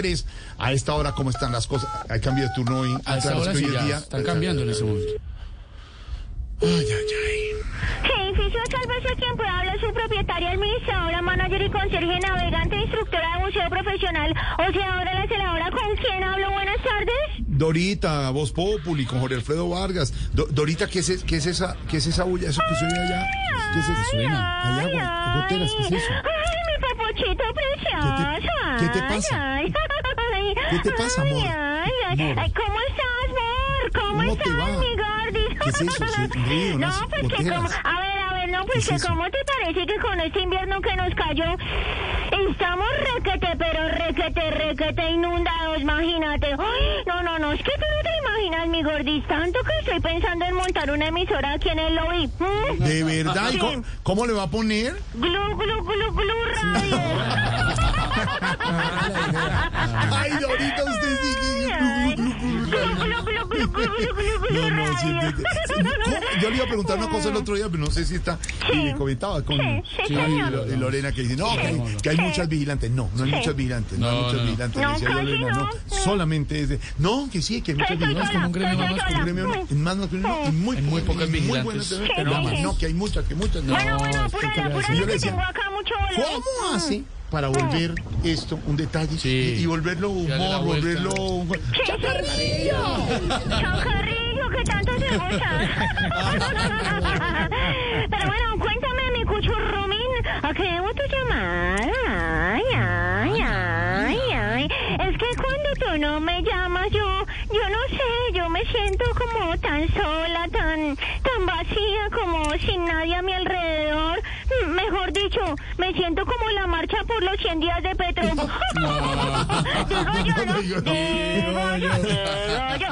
3. A esta hora, ¿cómo están las cosas? Hay cambio de turno hoy. A esta hora sí ya día- están cambiando en ese momento. Ay, ay, ay. Edificio Sálvese quien pueda hablar su propietaria, administradora, manager y conserje, navegante, instructora de museo profesional, o sea, ahora la celadora, ¿con quién hablo? Buenas tardes. Dorita, Voz Populi, con Jorge Alfredo Vargas. Do- Dorita, ¿qué es, qué es esa, qué es esa bulla? ¿Eso que oye allá? ¿Qué es eso? suena? Hay agua, hay goteras, ¿qué es eso? Ay, mi papochito precioso. ¿Qué te pasa? Ay, ay, ¿Qué te pasa, amor? Ay, ay, ay, ¿Cómo estás, amor? ¿Cómo, ¿Cómo te estás, va? mi gordis? ¿Qué es eso? Sí, no, unas pues que goteras. como... A ver, a ver, no, ¿Qué pues es que eso? ¿cómo te parece que con este invierno que nos cayó estamos requete, pero requete, requete inundados, imagínate? Ay, no, no, no, es que tú no te imaginas, mi gordis, tanto que estoy pensando en montar una emisora aquí en el lobby. ¿Mm? ¿De verdad? ¿Y Sí. cómo, cómo le va a poner? Glu, glu, glu, glu, radio. Ay, Dorita, usted sigue. Ay, No, no, sí. Yo le iba a preguntar una cosa el otro día, pero no sé si está. Y le comentaba con Sí. Lo- Lorena que dice, no, que hay, que hay muchas vigilantes. No, no hay muchas vigilantes. No, hay No, muchas vigilantes. No, decía Lorena, no. Solamente es de. No, que sí, que hay muchas vigilantes. sola, un gremio más Un sola. masculino. gremio más masculino y muy, muy pocas muy vigilantes. buenas, sí, sí. no, que hay muchas, que muchas. No. Bueno, bueno, apúrale, apúrale, que tengo acá mucho. ¿Cómo hace para volver esto un detalle Sí. y, y volverlo humor, vuelta. volverlo... Sí, sí. Chacarrillo, que tanto se gusta. Pero bueno, cuéntame, mi cuchurrumín, ¿a qué debo tu llamada? Ay, ay, ay, ay. Es que cuando tú no me llamas, yo, yo no sé, yo me siento como tan sola, tan, tan vacía, como sin nadie a mi alrededor. Dicho, me siento como la marcha por los 100 días de Petro.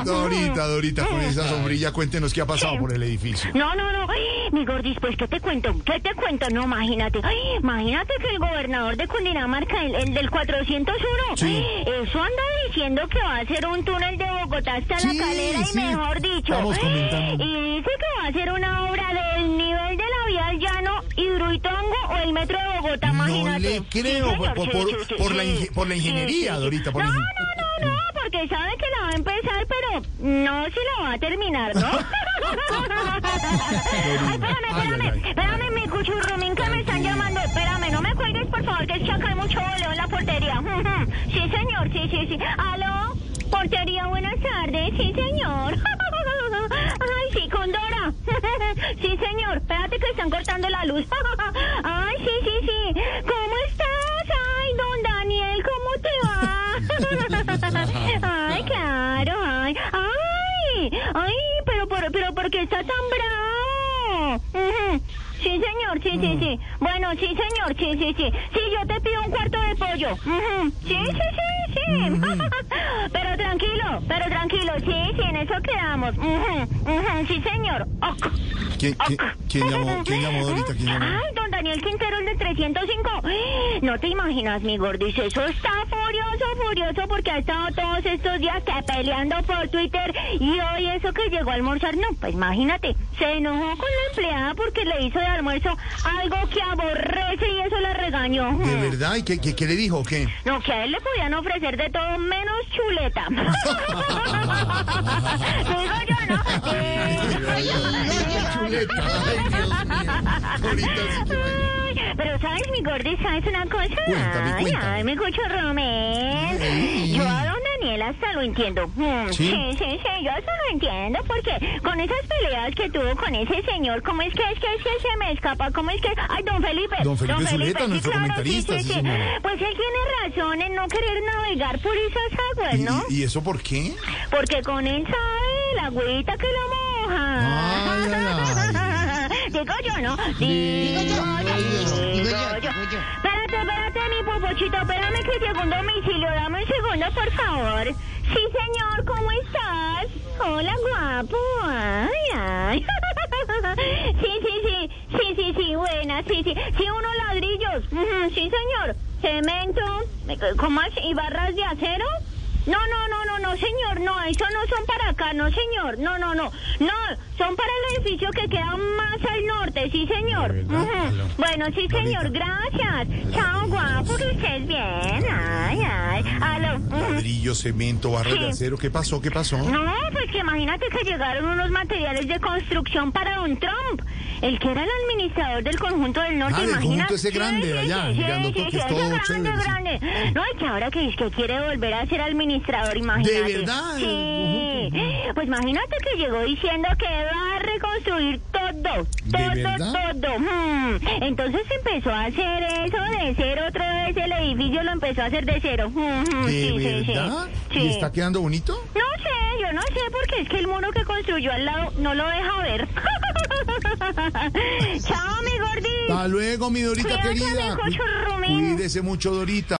Dorita, Dorita, con esa sombrilla, cuéntenos qué ha pasado por el edificio. No, no, no. Ay, Mi gordis, pues, ¿qué te cuento? ¿Qué te cuento? No, imagínate. Ay, imagínate que el gobernador de Cundinamarca, el, el del 401, Sí. eso anda diciendo que va a hacer un túnel de Bogotá hasta Sí, la calera y mejor dicho. Comentando. Y dice que va a hacer una obra del nivel de la vía al llano, Hidroitongo el metro de Bogotá, No imagínate. le Sí, creo, señor, por- la sí. inge- por la ingeniería, Dorita, por no, la no, no, no, porque sabe que la va a empezar, pero no se la va a terminar, ¿no? Ay, espérame, espérame, espérame, mi cuchurrumín que me están llamando. Espérame, no me cuelgues, por favor, que es que acá hay mucho boleo en la portería. Sí, señor, sí, sí, sí. ¿Aló? Portería, buenas tardes. Sí, señor. Ay, sí, con Dora. Sí, señor. Espérate que están cortando la luz. Por, pero, ¿por qué está tan bravo? Sí, señor, sí, sí, sí. Bueno, sí, señor, sí, sí, sí. Sí, yo te pido un cuarto de pollo. Sí, sí, sí, sí. pero tranquilo, pero tranquilo, sí, sí, en eso quedamos. Sí, señor. Ok. ¿Quién, quién, quién llamó, ¿Quién llamó, Dorita? ¿Quién llamó? Ay, Daniel Quintero, el de 305. No te imaginas, mi gordis, eso está furioso, furioso, porque ha estado todos estos días que peleando por Twitter y hoy eso que llegó a almorzar, no, pues imagínate, se enojó con la empleada porque le hizo de almuerzo algo que aborrece y eso la regañó. ¿De verdad? ¿Y qué, qué, qué le dijo qué? No, que a él le podían ofrecer de todo menos chuleta. Digo yo, ¿no? Digo yo. Chuleta. Ay, Dios mío. Pero sabes, mi gordi, ¿sabes una cosa? Cuéntame, ay, cuéntame. ay, mi cucho. Ay. Yo a don Daniel hasta lo entiendo. Mm, ¿Sí? sí, sí, sí, yo hasta lo entiendo porque con esas peleas que tuvo con ese señor, ¿cómo es que es que, es que se me escapa? ¿Cómo es que? Ay, don Felipe. Don Felipe Zuleta, sí, nuestro claro, comentarista, sí. Pues él tiene razón en no querer navegar por esas aguas, ¿Y, ¿no? y- y eso por qué? Porque con él sabe la agüita que lo moja. Ay, ay, Digo yo, ¿no? Digo yo, digo yo. Espérate, espérate, mi popochito, espérame que llegó un domicilio. Dame un segundo, por favor. Sí, señor, ¿cómo estás? Hola, guapo. Ay, ay. Sí, sí, sí, sí, sí, sí, buena, sí, sí. Sí, unos ladrillos. Sí, señor. Cemento. ¿Cómo es? ¿Y barras de acero? No, no, no, no, no, señor, no, eso no son para acá, no, señor, no, no, no, no, son para el edificio que queda más al norte, sí, señor. ¿De. Bueno, sí, señor, gracias. Chao, guapo, que estés bien. Ay, ay. Aló. Ladrillo, cemento, barra de Sí. acero. ¿Qué pasó? ¿Qué pasó? No, pues que imagínate que llegaron unos materiales de construcción para Don Trump. El que era el administrador del conjunto del norte, Ah, imagínate. conjunto ese grande de allá, grandotote, ese todo grande, chévere, sí. grande. No, y que ahora que, que quiere volver a ser administrador, imagínate. ¿De verdad? Sí. Pues imagínate que llegó diciendo que va a reconstruir todo. Todo, todo. Hmm. Entonces empezó a hacer eso de cero otra vez. El edificio lo empezó a hacer de cero. Hmm. ¿De Sí, sí, sí. verdad? Sí. ¿Y está quedando bonito? No sé, yo no sé porque es que el muro que construyó al lado no lo deja ver. Chao, mi gordito. Hasta luego, mi Dorita Cuídate, querida. Cuídese mucho, Dorita.